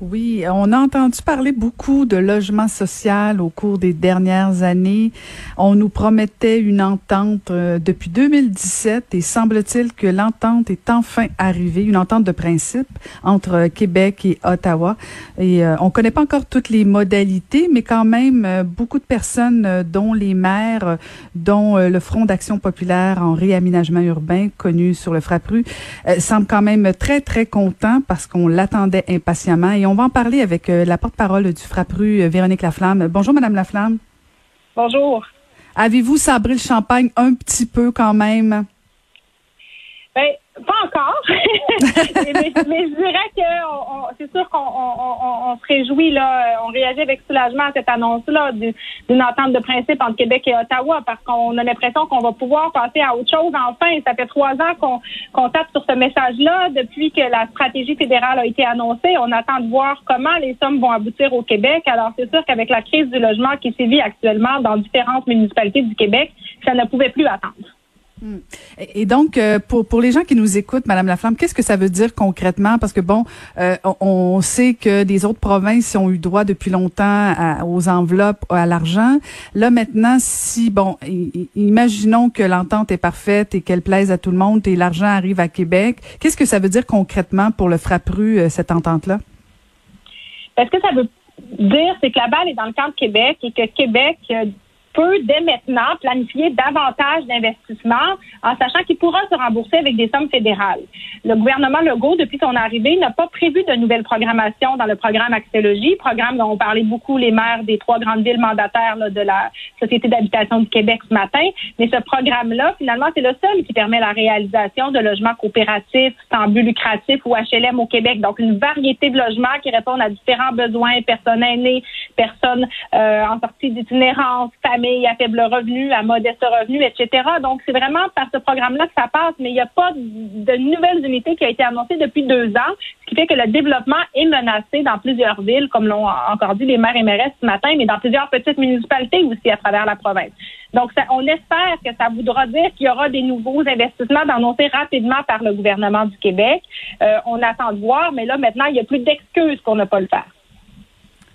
Oui, on a entendu parler beaucoup de logement social au cours des dernières années. On nous promettait une entente euh, depuis 2017 et semble-t-il que l'entente est enfin arrivée, une entente de principe entre euh, Québec et Ottawa. Et euh, on connaît pas encore toutes les modalités, mais quand même beaucoup de personnes, dont les maires, dont le Front d'action populaire en réaménagement urbain, connu sur le Frappru, semblent quand même très très contents parce qu'on l'attendait impatiemment on va en parler avec euh, la porte-parole du Frappru, euh, Véronique Laflamme. Bonjour, Madame Laflamme. Bonjour. Avez-vous sabré le champagne un petit peu quand même? Ben, pas encore. mais, je dirais que c'est sûr qu'on on, se réjouit, là, on réagit avec soulagement à cette annonce-là d'une entente de principe entre Québec et Ottawa parce qu'on a l'impression qu'on va pouvoir passer à autre chose enfin. Ça fait trois ans qu'on tape sur ce message-là depuis que la stratégie fédérale a été annoncée. On attend de voir comment les sommes vont aboutir au Québec. Alors, c'est sûr qu'avec la crise du logement qui sévit actuellement dans différentes municipalités du Québec, ça ne pouvait plus attendre. Hmm. Et donc, euh, pour, pour les gens qui nous écoutent, Madame Laflamme, qu'est-ce que ça veut dire concrètement? Parce que, bon, euh, on, sait que des autres provinces ont eu droit depuis longtemps aux enveloppes, à l'argent. Là, maintenant, si, bon, imaginons que l'entente est parfaite et qu'elle plaise à tout le monde et l'argent arrive à Québec, qu'est-ce que ça veut dire concrètement pour le Frappru, euh, cette entente-là? Ce que ça veut dire, c'est que la balle est dans le camp de Québec et que Québec peut dès maintenant planifier davantage d'investissements en sachant qu'il pourra se rembourser avec des sommes fédérales. Le gouvernement Legault, depuis son arrivée, n'a pas prévu de nouvelles programmations dans le programme Axélogie, programme dont ont parlé beaucoup les maires des trois grandes villes mandataires de la Société d'habitation du Québec ce matin. Mais ce programme-là, finalement, c'est le seul qui permet la réalisation de logements coopératifs, sans but lucratif ou HLM au Québec. Donc, une variété de logements qui répondent à différents besoins, personnes aînées, personnes euh, en sortie d'itinérance, familles, à faible revenu, à modeste revenu, etc. Donc, c'est vraiment par ce programme-là que ça passe, mais il n'y a pas de nouvelles unités qui ont été annoncées depuis deux ans, ce qui fait que le développement est menacé dans plusieurs villes, comme l'ont encore dit les maires et maires ce matin, mais dans plusieurs petites municipalités aussi à travers la province. Donc, on espère que ça voudra dire qu'il y aura des nouveaux investissements annoncés rapidement par le gouvernement du Québec. Euh, on attend de voir, mais là, maintenant, il n'y a plus d'excuses pour ne pas le faire.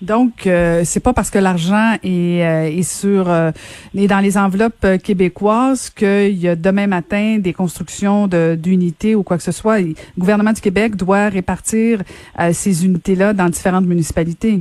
Donc, euh, c'est pas parce que l'argent est, euh, est sur euh, est dans les enveloppes euh, québécoises qu'il y a demain matin des constructions d'unités ou quoi que ce soit. Le gouvernement du Québec doit répartir ces unités-là dans différentes municipalités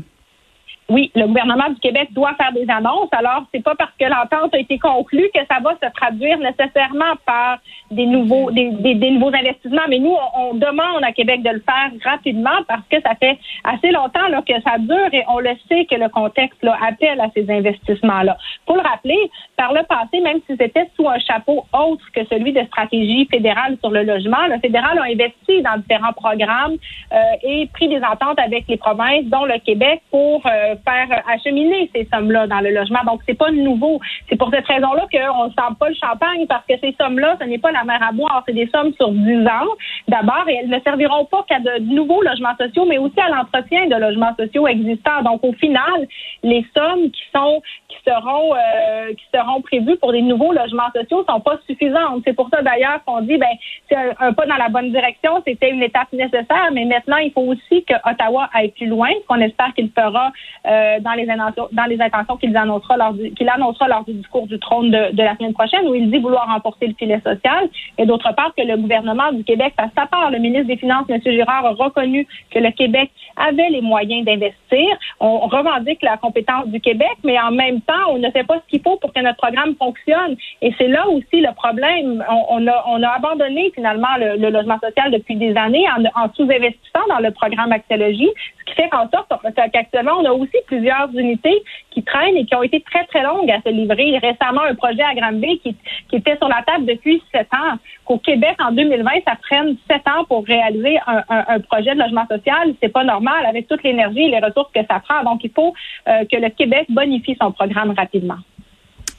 oui, le gouvernement du Québec doit faire des annonces. Alors, c'est pas parce que l'entente a été conclue que ça va se traduire nécessairement par des nouveaux, des, des, nouveaux investissements. Mais nous, on, demande à Québec de le faire rapidement parce que ça fait assez longtemps là, que ça dure et on le sait que le contexte là, appelle à ces investissements-là. Pour le rappeler, par le passé, même si c'était sous un chapeau autre que celui de stratégie fédérale sur le logement, le fédéral a investi dans différents programmes euh, et pris des ententes avec les provinces, dont le Québec, pour euh, faire acheminer ces sommes-là dans le logement. Donc, c'est pas nouveau. C'est pour cette raison-là qu'on ne sent pas le champagne parce que ces sommes-là, ce n'est pas la mer à boire. C'est des sommes sur 10 ans d'abord et elles ne serviront pas qu'à de nouveaux logements sociaux, mais aussi à l'entretien de logements sociaux existants. Donc, au final, les sommes qui sont qui seront euh, qui seront prévues pour des nouveaux logements sociaux sont pas suffisantes. C'est pour ça d'ailleurs qu'on dit ben c'est un, pas dans la bonne direction, c'était une étape nécessaire, mais maintenant il faut aussi que Ottawa aille plus loin, qu'on espère qu'il fera euh, dans les dans les intentions qu'il annoncera lors du annoncera lors du discours du trône de, de, la semaine prochaine où il dit vouloir remporter le filet social et d'autre part que le gouvernement du Québec fasse sa part. Le ministre des Finances M. Girard a reconnu que le Québec avait les moyens d'investir. On revendique la compétence du Québec, mais en même temps, on ne fait pas ce qu'il faut pour que notre programme fonctionne. Et c'est là aussi le problème. On, a, on a abandonné finalement le, logement social depuis des années en, en sous-investissant dans le programme Axiologie, ce qui fait qu'en sorte qu'actuellement, on a aussi plusieurs unités qui traînent et qui ont été très, très longues à se livrer. Récemment, un projet à Granby qui, qui était sur la table depuis sept ans. Qu'au Québec, en 2020, ça prenne sept ans pour réaliser un, projet de logement social, c'est pas normal avec toute l'énergie et les ressources que ça prend. Donc, il faut euh, que le Québec bonifie son programme rapidement.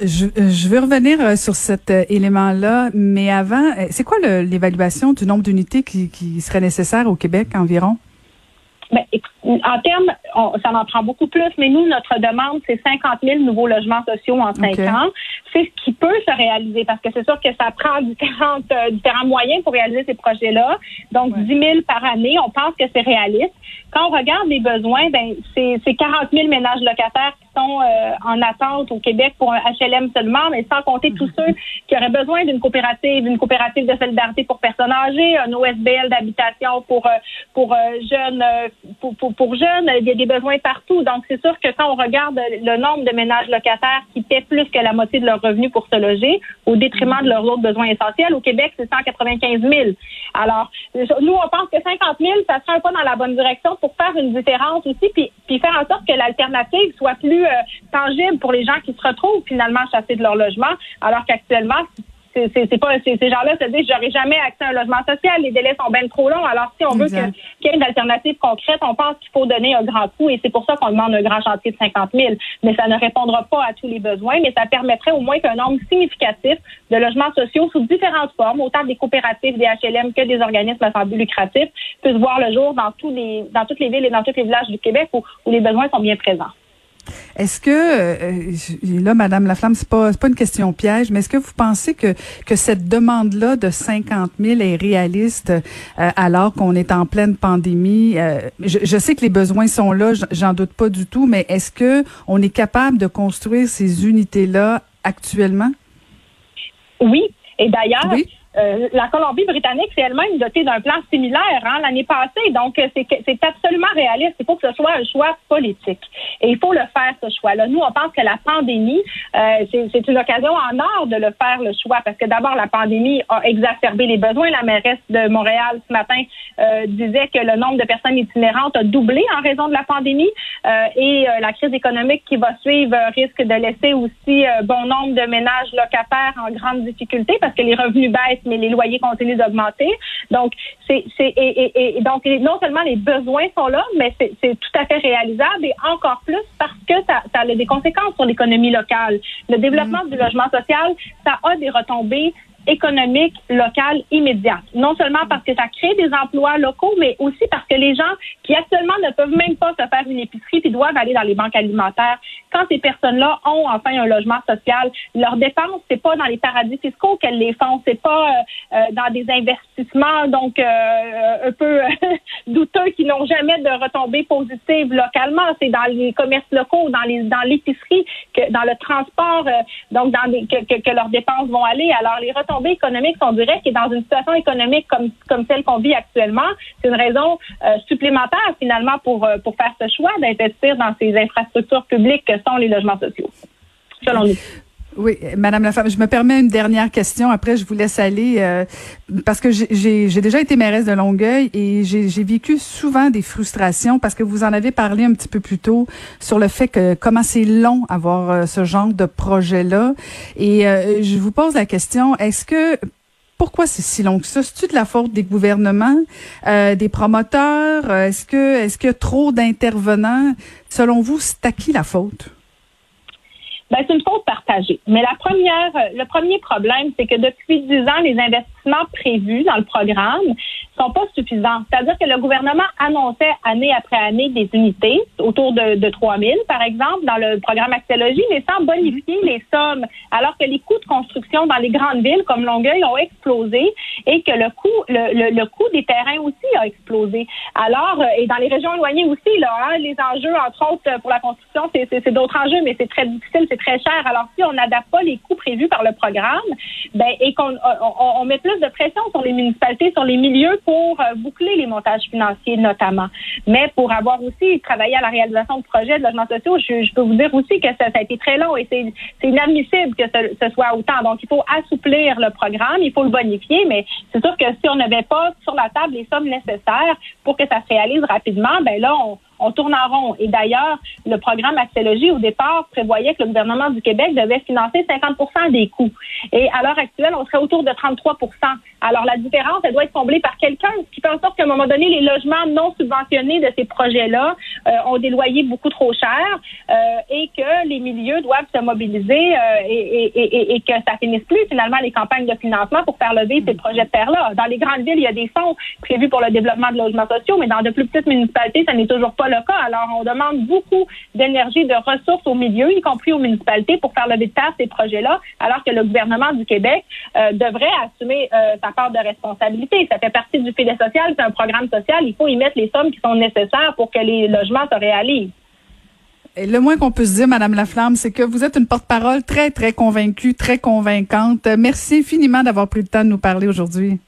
Je, euh, je veux revenir euh, sur cet élément-là, mais avant, c'est quoi l'évaluation du nombre d'unités qui, qui serait nécessaire au Québec environ? Ben, en termes, ça en prend beaucoup plus, mais nous, notre demande, c'est 50 000 nouveaux logements sociaux en cinq ans. C'est ce qui peut se réaliser parce que c'est sûr que ça prend différents, euh, différents moyens pour réaliser ces projets-là. Donc, 10 000 par année, on pense que c'est réaliste. Quand on regarde les besoins, ben, c'est 40 000 ménages locataires qui sont euh, en attente au Québec pour un HLM seulement, mais sans compter tous ceux qui auraient besoin d'une coopérative, une coopérative de solidarité pour personnes âgées, un OSBL d'habitation pour, euh, pour jeunes pour, pour, jeunes, il y a des besoins partout. Donc, c'est sûr que quand on regarde le nombre de ménages locataires qui paient plus que la moitié de leurs revenus pour se loger, au détriment de leurs autres besoins essentiels, au Québec, c'est 195 000. Alors, nous, on pense que 50 000, ça serait un pas dans la bonne direction pour faire une différence aussi, puis, puis faire en sorte que l'alternative soit plus euh, tangible pour les gens qui se retrouvent finalement chassés de leur logement, alors qu'actuellement, c'est pas ces gens-là se disent j'aurai jamais accès à un logement social, les délais sont bien trop longs. Alors si on veut qu'il y ait une alternative concrète, on pense qu'il faut donner un grand coup et c'est pour ça qu'on demande un grand chantier de 50 000. Mais ça ne répondra pas à tous les besoins, mais ça permettrait au moins qu'un nombre significatif de logements sociaux sous différentes formes, autant des coopératives, des HLM que des organismes à but lucratif, puissent voir le jour dans tous les dans toutes les villes et dans tous les villages du Québec où les besoins sont bien présents. Est-ce que euh, là, Madame Laflamme, c'est pas pas une question piège, mais est-ce que vous pensez que que cette demande-là de 50 000 est réaliste euh, alors qu'on est en pleine pandémie? Euh, je, je, sais que les besoins sont là, j'en doute pas du tout, mais est-ce que on est capable de construire ces unités-là actuellement? Oui. Et d'ailleurs, oui. Euh, la Colombie-Britannique c'est elle-même dotée d'un plan similaire hein, l'année passée. Donc, euh, c'est absolument réaliste. Il faut que ce soit un choix politique. Et il faut le faire, ce choix-là. Nous, on pense que la pandémie, euh, c'est une occasion en or de le faire, le choix, parce que d'abord, la pandémie a exacerbé les besoins. La mairesse de Montréal, ce matin, disait que le nombre de personnes itinérantes a doublé en raison de la pandémie. et la crise économique qui va suivre risque de laisser aussi bon nombre de ménages locataires en grande difficulté parce que les revenus baissent mais les loyers continuent d'augmenter. Donc, c'est, et, donc non seulement les besoins sont là, mais c'est, tout à fait réalisable et encore plus parce que ça, ça a des conséquences sur l'économie locale. Le développement mm. du logement social, ça a des retombées économique locale immédiate. Non seulement parce que ça crée des emplois locaux, mais aussi parce que les gens qui actuellement ne peuvent même pas se faire une épicerie puis doivent aller dans les banques alimentaires, quand ces personnes-là ont enfin un logement social, leurs dépenses, c'est pas dans les paradis fiscaux qu'elles les font, c'est pas euh, euh, dans des investissements donc euh, un peu douteux qui n'ont jamais de retombées positives localement, c'est dans les commerces locaux, dans les dans l'épicerie, que dans le transport, donc dans que, que, que, leurs dépenses vont aller. Alors les retombées économique, on dirait, qui est dans une situation économique comme, comme celle qu'on vit actuellement, c'est une raison euh, supplémentaire finalement pour, euh, pour faire ce choix d'investir dans ces infrastructures publiques que sont les logements sociaux, selon nous. Oui, Madame la femme, je me permets une dernière question. Après, je vous laisse aller euh, parce que j'ai déjà été mairesse de Longueuil et j'ai vécu souvent des frustrations parce que vous en avez parlé un petit peu plus tôt sur le fait que comment c'est long avoir euh, ce genre de projet-là. Et euh, je vous pose la question est-ce que pourquoi c'est si long que ça? C'est-tu de la faute des gouvernements, des promoteurs? Est-ce que est-ce qu'il y a trop d'intervenants? Selon vous, c'est à qui la faute? Ben, c'est une faute partagée. Mais la première, le premier problème, c'est que depuis dix ans, les prévus dans le programme sont pas suffisants. C'est-à-dire que le gouvernement annonçait année après année des unités, autour de, de 3 000, par exemple, dans le programme Axiologie, mais sans bonifier les sommes, alors que les coûts de construction dans les grandes villes comme Longueuil ont explosé et que le coût, le, le, coût des terrains aussi a explosé. Alors, et dans les régions éloignées aussi, hein, les enjeux, entre autres, pour la construction, c'est d'autres enjeux, mais c'est très difficile, c'est très cher. Alors, si on n'adapte pas les coûts prévus par le programme, ben, et qu'on on, on met plus de pression sur les municipalités, sur les milieux pour euh, boucler les montages financiers notamment, mais pour avoir aussi travaillé à la réalisation de projets de logements sociaux, je, peux vous dire aussi que ça, a été très long et c'est inadmissible que ce, ce, soit autant. Donc, il faut assouplir le programme, il faut le bonifier, mais c'est sûr que si on n'avait pas sur la table les sommes nécessaires pour que ça se réalise rapidement, ben là, on, on tourne en rond. Et d'ailleurs, le programme Axélogie, au départ, prévoyait que le gouvernement du Québec devait financer 50% des coûts. Et à l'heure actuelle, on serait autour de 33% Alors, la différence, elle doit être comblée par quelqu'un, qui fait en sorte qu'à un moment donné, les logements non subventionnés de ces projets-là ont des loyers beaucoup trop chers euh, et que les milieux doivent se mobiliser euh, et, et, et, que ça finisse plus, finalement, les campagnes de financement pour faire lever ces projets de terre-là. Dans les grandes villes, il y a des fonds prévus pour le développement de logements sociaux, mais dans de plus petites municipalités, ça n'est toujours pas le cas. Alors, on demande beaucoup d'énergie, de ressources au milieu, y compris aux municipalités, pour faire lever de terre ces projets-là, alors que le gouvernement du Québec euh, devrait assumer euh, sa part de responsabilité. Ça fait partie du filet social, c'est un programme social. Il faut y mettre les sommes qui sont nécessaires pour que les logements se réalisent. Et le moins qu'on peut se dire, Madame Laflamme, c'est que vous êtes une porte-parole très, très convaincue, très convaincante. Merci infiniment d'avoir pris le temps de nous parler aujourd'hui.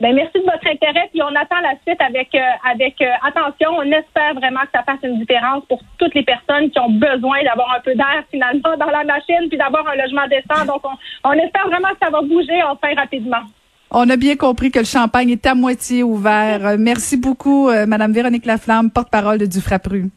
Ben, merci de votre intérêt, puis on attend la suite avec, euh, avec euh, attention. On espère vraiment que ça fasse une différence pour toutes les personnes qui ont besoin d'avoir un peu d'air finalement dans la machine, puis d'avoir un logement décent. Donc, on, on espère vraiment que ça va bouger enfin rapidement. On a bien compris que le champagne est à moitié ouvert. Merci beaucoup, euh, Madame Véronique Laflamme, porte-parole de Dufrapru.